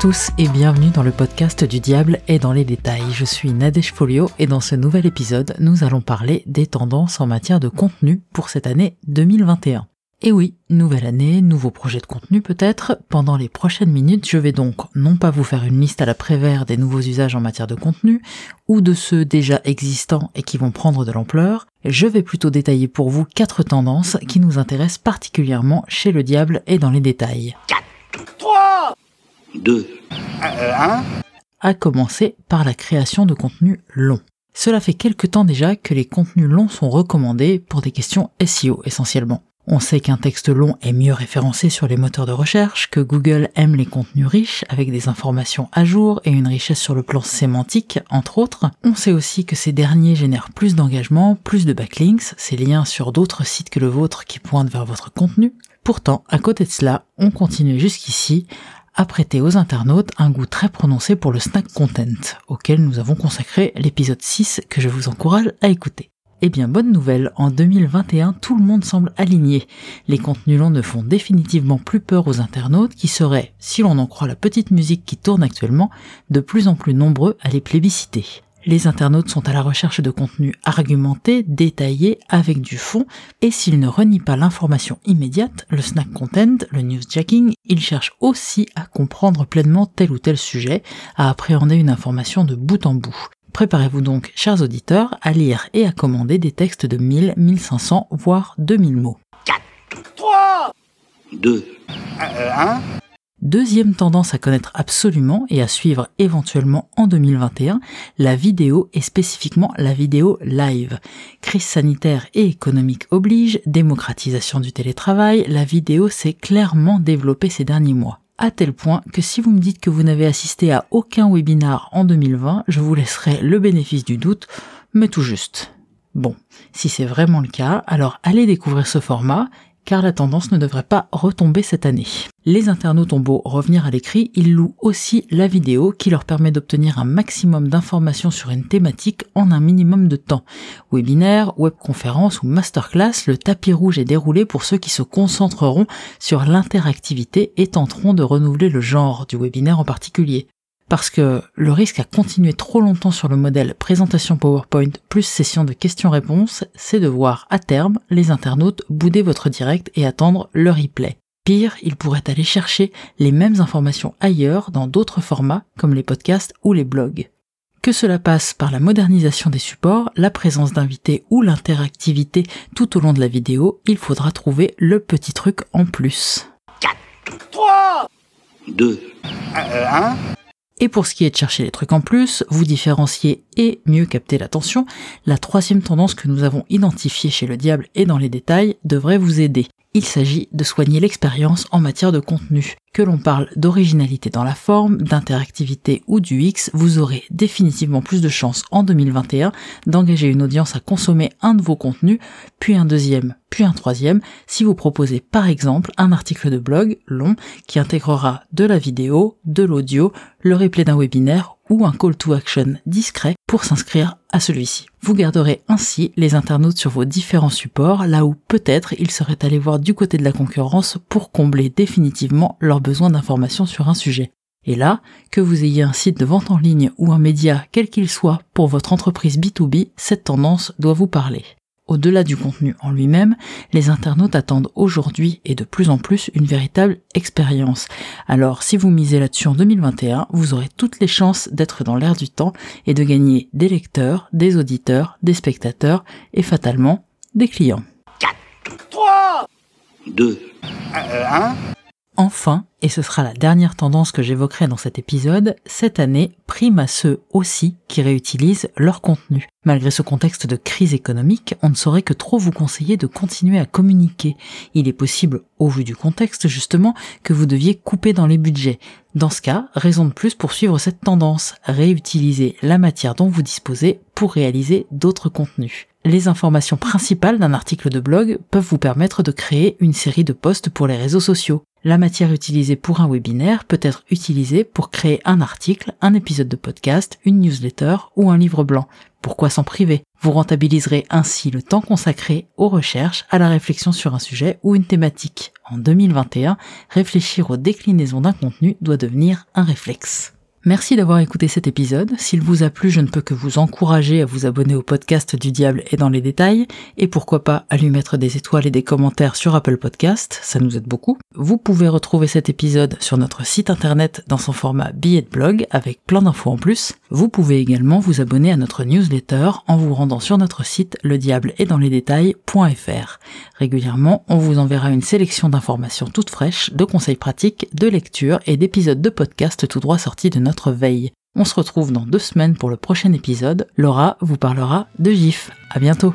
Tous et bienvenue dans le podcast du diable et dans les détails. Je suis Nadège Folio et dans ce nouvel épisode, nous allons parler des tendances en matière de contenu pour cette année 2021. Et oui, nouvelle année, nouveau projet de contenu peut-être. Pendant les prochaines minutes, je vais donc non pas vous faire une liste à la prévère des nouveaux usages en matière de contenu, ou de ceux déjà existants et qui vont prendre de l'ampleur, je vais plutôt détailler pour vous quatre tendances qui nous intéressent particulièrement chez le diable et dans les détails. 4, 3, 2, 1. À commencer par la création de contenu long. Cela fait quelque temps déjà que les contenus longs sont recommandés pour des questions SEO essentiellement. On sait qu'un texte long est mieux référencé sur les moteurs de recherche, que Google aime les contenus riches avec des informations à jour et une richesse sur le plan sémantique, entre autres. On sait aussi que ces derniers génèrent plus d'engagement, plus de backlinks, ces liens sur d'autres sites que le vôtre qui pointent vers votre contenu. Pourtant, à côté de cela, on continue jusqu'ici à prêter aux internautes un goût très prononcé pour le snack content, auquel nous avons consacré l'épisode 6 que je vous encourage à écouter. Eh bien, bonne nouvelle, en 2021, tout le monde semble aligné. Les contenus longs ne font définitivement plus peur aux internautes qui seraient, si l'on en croit la petite musique qui tourne actuellement, de plus en plus nombreux à les plébisciter. Les internautes sont à la recherche de contenus argumentés, détaillés, avec du fond, et s'ils ne renient pas l'information immédiate, le snack content, le newsjacking, ils cherchent aussi à comprendre pleinement tel ou tel sujet, à appréhender une information de bout en bout. Préparez-vous donc, chers auditeurs, à lire et à commander des textes de 1000, 1500, voire 2000 mots. 4, 3, 2, 1. Deuxième tendance à connaître absolument et à suivre éventuellement en 2021, la vidéo et spécifiquement la vidéo live. Crise sanitaire et économique oblige, démocratisation du télétravail, la vidéo s'est clairement développée ces derniers mois à tel point que si vous me dites que vous n'avez assisté à aucun webinar en 2020, je vous laisserai le bénéfice du doute, mais tout juste. Bon, si c'est vraiment le cas, alors allez découvrir ce format car la tendance ne devrait pas retomber cette année. Les internautes ont beau revenir à l'écrit, ils louent aussi la vidéo qui leur permet d'obtenir un maximum d'informations sur une thématique en un minimum de temps. Webinaire, webconférence ou masterclass, le tapis rouge est déroulé pour ceux qui se concentreront sur l'interactivité et tenteront de renouveler le genre du webinaire en particulier parce que le risque à continuer trop longtemps sur le modèle présentation PowerPoint plus session de questions-réponses, c'est de voir à terme les internautes bouder votre direct et attendre le replay. Pire, ils pourraient aller chercher les mêmes informations ailleurs dans d'autres formats comme les podcasts ou les blogs. Que cela passe par la modernisation des supports, la présence d'invités ou l'interactivité tout au long de la vidéo, il faudra trouver le petit truc en plus. 4, 3, 2, 1. Et pour ce qui est de chercher les trucs en plus, vous différencier et mieux capter l'attention, la troisième tendance que nous avons identifiée chez le diable et dans les détails devrait vous aider. Il s'agit de soigner l'expérience en matière de contenu. Que l'on parle d'originalité dans la forme, d'interactivité ou du X, vous aurez définitivement plus de chances en 2021 d'engager une audience à consommer un de vos contenus, puis un deuxième, puis un troisième, si vous proposez par exemple un article de blog long qui intégrera de la vidéo, de l'audio, le replay d'un webinaire ou un call to action discret pour s'inscrire à celui-ci. Vous garderez ainsi les internautes sur vos différents supports, là où peut-être ils seraient allés voir du côté de la concurrence pour combler définitivement leurs besoins d'information sur un sujet. Et là, que vous ayez un site de vente en ligne ou un média, quel qu'il soit, pour votre entreprise B2B, cette tendance doit vous parler. Au-delà du contenu en lui-même, les internautes attendent aujourd'hui et de plus en plus une véritable expérience. Alors si vous misez là-dessus en 2021, vous aurez toutes les chances d'être dans l'air du temps et de gagner des lecteurs, des auditeurs, des spectateurs et fatalement des clients. 4, 3, 2, 1. Enfin, et ce sera la dernière tendance que j'évoquerai dans cet épisode, cette année prime à ceux aussi qui réutilisent leur contenu. Malgré ce contexte de crise économique, on ne saurait que trop vous conseiller de continuer à communiquer. Il est possible, au vu du contexte justement, que vous deviez couper dans les budgets. Dans ce cas, raison de plus pour suivre cette tendance, réutiliser la matière dont vous disposez pour réaliser d'autres contenus. Les informations principales d'un article de blog peuvent vous permettre de créer une série de posts pour les réseaux sociaux. La matière utilisée pour un webinaire peut être utilisée pour créer un article, un épisode de podcast, une newsletter ou un livre blanc. Pourquoi s'en priver? Vous rentabiliserez ainsi le temps consacré aux recherches, à la réflexion sur un sujet ou une thématique. En 2021, réfléchir aux déclinaisons d'un contenu doit devenir un réflexe. Merci d'avoir écouté cet épisode. S'il vous a plu, je ne peux que vous encourager à vous abonner au podcast du diable et dans les détails, et pourquoi pas à lui mettre des étoiles et des commentaires sur Apple Podcast, ça nous aide beaucoup. Vous pouvez retrouver cet épisode sur notre site internet dans son format billet de blog avec plein d'infos en plus. Vous pouvez également vous abonner à notre newsletter en vous rendant sur notre site le diable et dans les détails.fr. Régulièrement, on vous enverra une sélection d'informations toutes fraîches, de conseils pratiques, de lectures et d'épisodes de podcast tout droit sortis de veille. On se retrouve dans deux semaines pour le prochain épisode. Laura vous parlera de GIF. À bientôt!